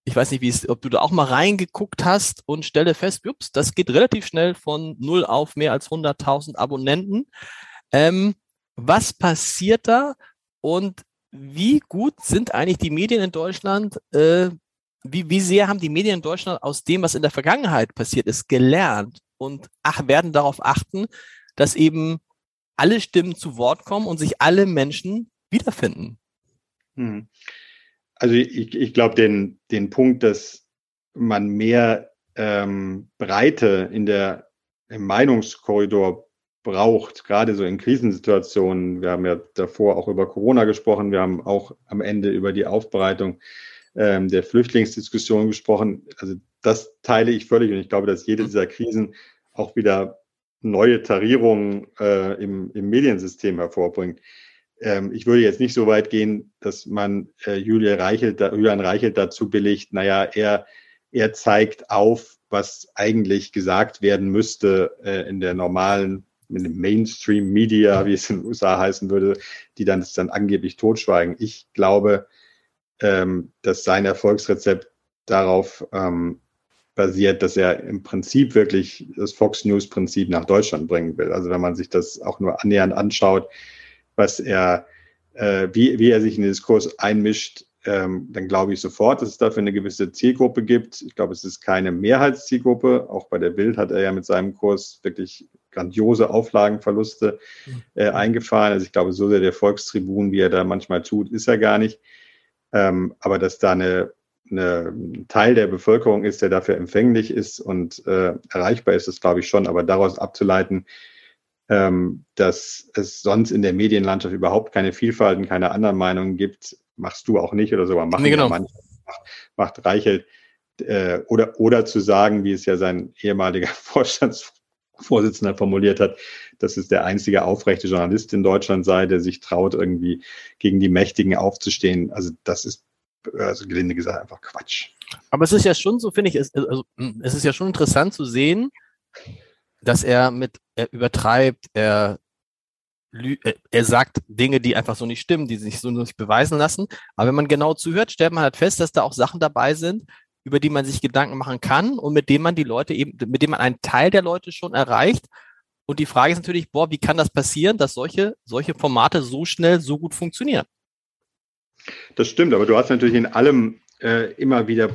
Speaker 2: Ich weiß nicht, wie es, ob du da auch mal reingeguckt hast und stelle fest, ups, das geht relativ schnell von null auf mehr als 100.000 Abonnenten. Ähm, was passiert da und wie gut sind eigentlich die Medien in Deutschland äh, wie, wie sehr haben die Medien in Deutschland aus dem, was in der Vergangenheit passiert ist, gelernt und ach, werden darauf achten, dass eben alle Stimmen zu Wort kommen und sich alle Menschen wiederfinden?
Speaker 3: Hm. Also ich, ich glaube, den, den Punkt, dass man mehr ähm, Breite in der, im Meinungskorridor braucht, gerade so in Krisensituationen. Wir haben ja davor auch über Corona gesprochen, wir haben auch am Ende über die Aufbereitung ähm, der Flüchtlingsdiskussion gesprochen. Also das teile ich völlig und ich glaube, dass jede dieser Krisen auch wieder neue Tarierungen äh, im, im Mediensystem hervorbringt. Ähm, ich würde jetzt nicht so weit gehen, dass man äh, Julia Reichelt, Julian Reichelt dazu billigt, naja, er, er zeigt auf, was eigentlich gesagt werden müsste äh, in der normalen in dem Mainstream Media, wie es in den USA heißen würde, die dann das dann angeblich totschweigen. Ich glaube, ähm, dass sein Erfolgsrezept darauf ähm, basiert, dass er im Prinzip wirklich das Fox News Prinzip nach Deutschland bringen will. Also wenn man sich das auch nur annähernd anschaut, was er, äh, wie, wie er sich in den Diskurs einmischt, ähm, dann glaube ich sofort, dass es dafür eine gewisse Zielgruppe gibt. Ich glaube, es ist keine Mehrheitszielgruppe. Auch bei der Bild hat er ja mit seinem Kurs wirklich grandiose Auflagenverluste äh, mhm. eingefahren. Also ich glaube, so sehr der Volkstribun, wie er da manchmal tut, ist er gar nicht. Ähm, aber dass da eine, ein Teil der Bevölkerung ist, der dafür empfänglich ist und äh, erreichbar ist, das glaube ich schon. Aber daraus abzuleiten, ähm, dass es sonst in der Medienlandschaft überhaupt keine Vielfalt und keine anderen Meinungen gibt, machst du auch nicht oder so, aber machen nee, genau. manche, macht, macht Reichelt. Äh, oder, oder zu sagen, wie es ja sein ehemaliger Vorstandsvorsitzender formuliert hat, dass es der einzige aufrechte Journalist in Deutschland sei, der sich traut, irgendwie gegen die Mächtigen aufzustehen. Also das ist, also gelinde gesagt, einfach Quatsch.
Speaker 2: Aber es ist ja schon so, finde ich, es, also, es ist ja schon interessant zu sehen, dass er mit, er übertreibt, er, äh, er sagt Dinge, die einfach so nicht stimmen, die sich so nicht beweisen lassen. Aber wenn man genau zuhört, stellt man halt fest, dass da auch Sachen dabei sind, über die man sich Gedanken machen kann und mit denen man die Leute eben, mit denen man einen Teil der Leute schon erreicht, und die Frage ist natürlich, boah, wie kann das passieren, dass solche, solche Formate so schnell, so gut funktionieren?
Speaker 3: Das stimmt, aber du hast natürlich in allem äh, immer wieder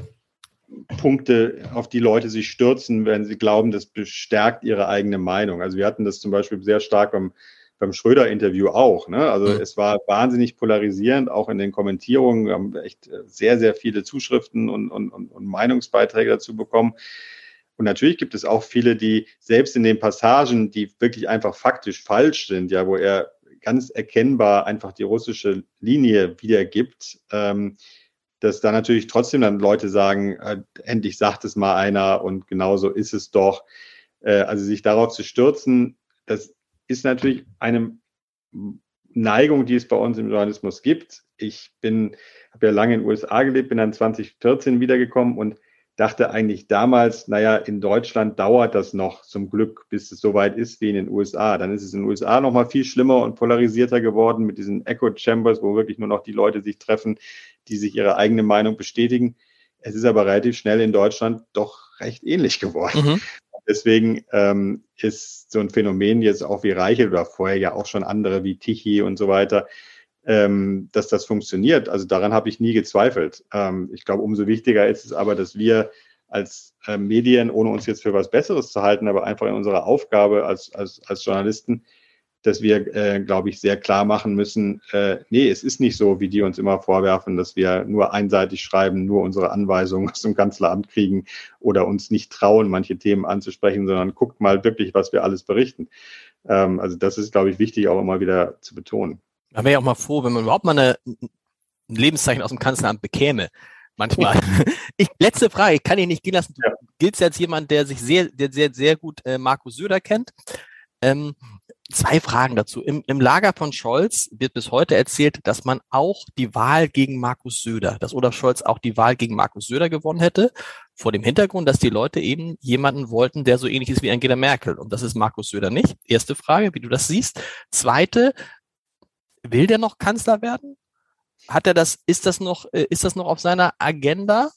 Speaker 3: Punkte, auf die Leute sich stürzen, wenn sie glauben, das bestärkt ihre eigene Meinung. Also wir hatten das zum Beispiel sehr stark beim, beim Schröder-Interview auch. Ne? Also mhm. es war wahnsinnig polarisierend, auch in den Kommentierungen. Wir haben echt sehr, sehr viele Zuschriften und, und, und Meinungsbeiträge dazu bekommen. Und natürlich gibt es auch viele, die selbst in den Passagen, die wirklich einfach faktisch falsch sind, ja, wo er ganz erkennbar einfach die russische Linie wiedergibt, ähm, dass da natürlich trotzdem dann Leute sagen, äh, endlich sagt es mal einer und genauso ist es doch. Äh, also sich darauf zu stürzen, das ist natürlich eine Neigung, die es bei uns im Journalismus gibt. Ich bin, habe ja lange in den USA gelebt, bin dann 2014 wiedergekommen und dachte eigentlich damals, naja, in Deutschland dauert das noch zum Glück, bis es so weit ist wie in den USA. Dann ist es in den USA noch mal viel schlimmer und polarisierter geworden mit diesen Echo Chambers, wo wirklich nur noch die Leute sich treffen, die sich ihre eigene Meinung bestätigen. Es ist aber relativ schnell in Deutschland doch recht ähnlich geworden. Mhm. Deswegen ähm, ist so ein Phänomen jetzt auch wie Reichel oder vorher ja auch schon andere wie Tichy und so weiter, ähm, dass das funktioniert. Also daran habe ich nie gezweifelt. Ähm, ich glaube, umso wichtiger ist es aber, dass wir als äh, Medien, ohne uns jetzt für was Besseres zu halten, aber einfach in unserer Aufgabe als, als, als Journalisten, dass wir, äh, glaube ich, sehr klar machen müssen, äh, nee, es ist nicht so, wie die uns immer vorwerfen, dass wir nur einseitig schreiben, nur unsere Anweisungen aus dem Kanzleramt kriegen oder uns nicht trauen, manche Themen anzusprechen, sondern guckt mal wirklich, was wir alles berichten. Ähm, also das ist, glaube ich, wichtig auch immer wieder zu betonen.
Speaker 2: Da wäre ich auch mal froh, wenn man überhaupt mal eine, ein Lebenszeichen aus dem Kanzleramt bekäme. Manchmal. Ich, letzte Frage, ich kann ich nicht gehen lassen. Du ja. giltst als jemand, der sich sehr, der sehr, sehr gut äh, Markus Söder kennt. Ähm, zwei Fragen dazu. Im, Im Lager von Scholz wird bis heute erzählt, dass man auch die Wahl gegen Markus Söder, dass Olaf Scholz auch die Wahl gegen Markus Söder gewonnen hätte, vor dem Hintergrund, dass die Leute eben jemanden wollten, der so ähnlich ist wie Angela Merkel. Und das ist Markus Söder nicht. Erste Frage, wie du das siehst. Zweite, will der noch Kanzler werden? Hat er das, ist das noch, äh, ist das noch auf seiner Agenda?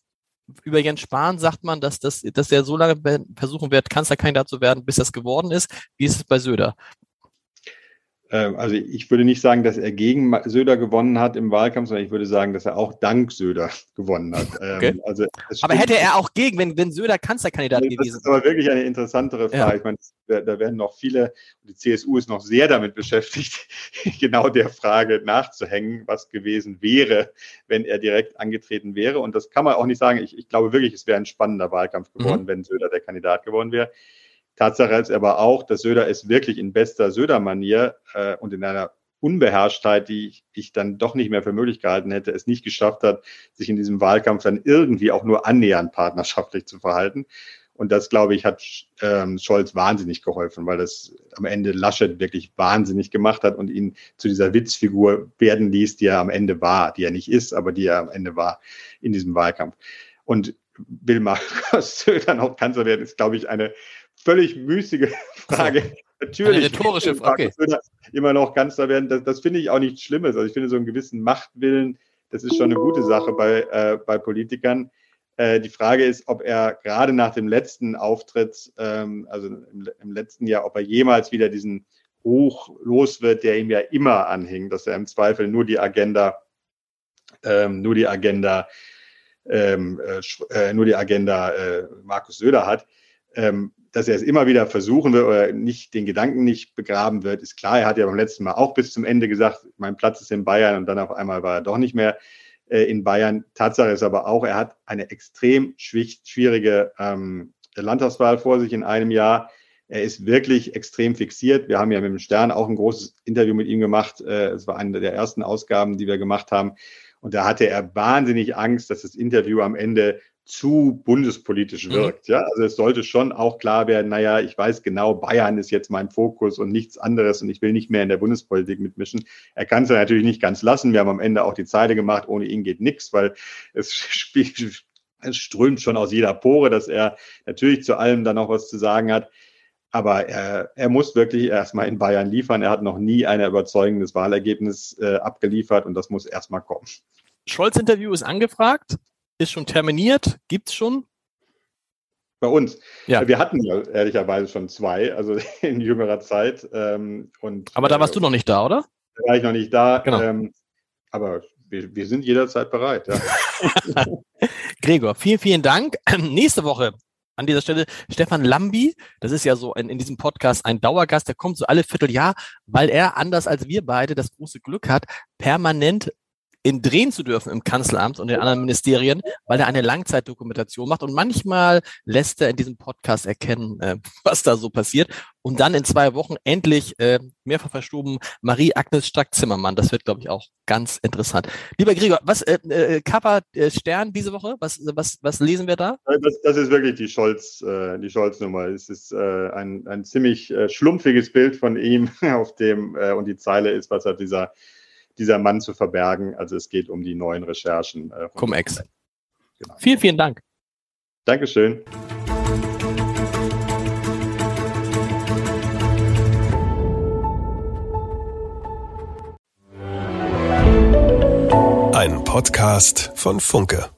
Speaker 2: Über Jens Spahn sagt man, dass, das, dass er so lange versuchen wird, Kanzlerkandidat zu werden, bis das geworden ist. Wie ist es bei Söder?
Speaker 3: Ähm, also ich würde nicht sagen, dass er gegen Söder gewonnen hat im Wahlkampf, sondern ich würde sagen, dass er auch dank Söder gewonnen hat.
Speaker 2: Ähm, okay. Also aber hätte er auch gegen, wenn, wenn Söder Kanzlerkandidat gewesen wäre? Das
Speaker 3: ist aber wirklich eine interessantere Frage. Ja. Ich meine, da werden noch viele, die CSU ist noch sehr damit beschäftigt, genau der Frage nachzuhängen, was gewesen wäre, wenn er direkt angetreten wäre. Und das kann man auch nicht sagen. Ich, ich glaube wirklich, es wäre ein spannender Wahlkampf geworden, mhm. wenn Söder der Kandidat geworden wäre. Tatsache ist aber auch, dass Söder es wirklich in bester Söder-Manier äh, und in einer Unbeherrschtheit, die ich, dann doch nicht mehr für möglich gehalten hätte, es nicht geschafft hat, sich in diesem Wahlkampf dann irgendwie auch nur annähernd partnerschaftlich zu verhalten. Und das, glaube ich, hat ähm, Scholz wahnsinnig geholfen, weil das am Ende Laschet wirklich wahnsinnig gemacht hat und ihn zu dieser Witzfigur werden ließ, die er am Ende war, die er nicht ist, aber die er am Ende war in diesem Wahlkampf. Und will Markus Söder noch Kanzler werden, ist, glaube ich, eine völlig müßige Frage.
Speaker 2: Natürlich. Eine rhetorische Frage. Okay.
Speaker 3: Immer noch Kanzler werden. Das, das finde ich auch nichts Schlimmes. Also ich finde so einen gewissen Machtwillen, das ist schon eine gute Sache bei, äh, bei Politikern. Äh, die Frage ist, ob er gerade nach dem letzten Auftritt, ähm, also im, im, letzten Jahr, ob er jemals wieder diesen Hoch los wird, der ihm ja immer anhing, dass er im Zweifel nur die Agenda, ähm, nur die Agenda, ähm, äh, äh nur die Agenda Markus Söder hat ähm, dass er es immer wieder versuchen wird oder nicht den Gedanken nicht begraben wird, ist klar. Er hat ja beim letzten Mal auch bis zum Ende gesagt, mein Platz ist in Bayern und dann auf einmal war er doch nicht mehr äh, in Bayern. Tatsache ist aber auch, er hat eine extrem schwierige ähm, Landtagswahl vor sich in einem Jahr. Er ist wirklich extrem fixiert. Wir haben ja mit dem Stern auch ein großes Interview mit ihm gemacht. Äh, es war eine der ersten Ausgaben, die wir gemacht haben. Und da hatte er wahnsinnig Angst, dass das Interview am Ende zu bundespolitisch mhm. wirkt. Mhm. Ja, also es sollte schon auch klar werden, naja, ich weiß genau, Bayern ist jetzt mein Fokus und nichts anderes und ich will nicht mehr in der Bundespolitik mitmischen. Er kann es ja natürlich nicht ganz lassen. Wir haben am Ende auch die Zeile gemacht, ohne ihn geht nichts, weil es spielt, es strömt schon aus jeder Pore, dass er natürlich zu allem dann noch was zu sagen hat. Aber er, er muss wirklich erstmal in Bayern liefern. Er hat noch nie ein überzeugendes Wahlergebnis äh, abgeliefert und das muss erstmal kommen.
Speaker 2: Scholz-Interview ist angefragt. Ist schon terminiert? Gibt es schon?
Speaker 3: Bei uns. Ja. Wir hatten ja ehrlicherweise schon zwei, also in jüngerer Zeit. Ähm, und,
Speaker 2: aber da warst äh, du noch nicht da, oder?
Speaker 3: Da war ich noch nicht da. Genau. Ähm, aber wir, wir, sind jederzeit bereit. Ja.
Speaker 2: Gregor, vielen, vielen Dank. Nächste Woche an dieser Stelle Stefan Lambi. Das ist ja so ein, in diesem Podcast ein Dauergast. Der kommt so alle Vierteljahr, weil er anders als wir beide das große Glück hat, permanent in drehen zu dürfen im Kanzleramt und in anderen Ministerien, weil er eine Langzeitdokumentation macht. Und manchmal lässt er in diesem Podcast erkennen, äh, was da so passiert. Und dann in zwei Wochen endlich äh, mehrfach verstorben Marie-Agnes Strack-Zimmermann. Das wird, glaube ich, auch ganz interessant. Lieber Gregor, was äh, äh, Kappa äh, Stern diese Woche? Was, was, was lesen wir da?
Speaker 3: Das, das ist wirklich die Scholz, äh, die Scholz-Nummer. Es ist äh, ein, ein ziemlich äh, schlumpfiges Bild von ihm, auf dem äh, und die Zeile ist, was hat dieser dieser Mann zu verbergen. Also es geht um die neuen Recherchen.
Speaker 2: Äh, Cum-Ex. Genau. Vielen, vielen Dank.
Speaker 3: Dankeschön.
Speaker 1: Ein Podcast von Funke.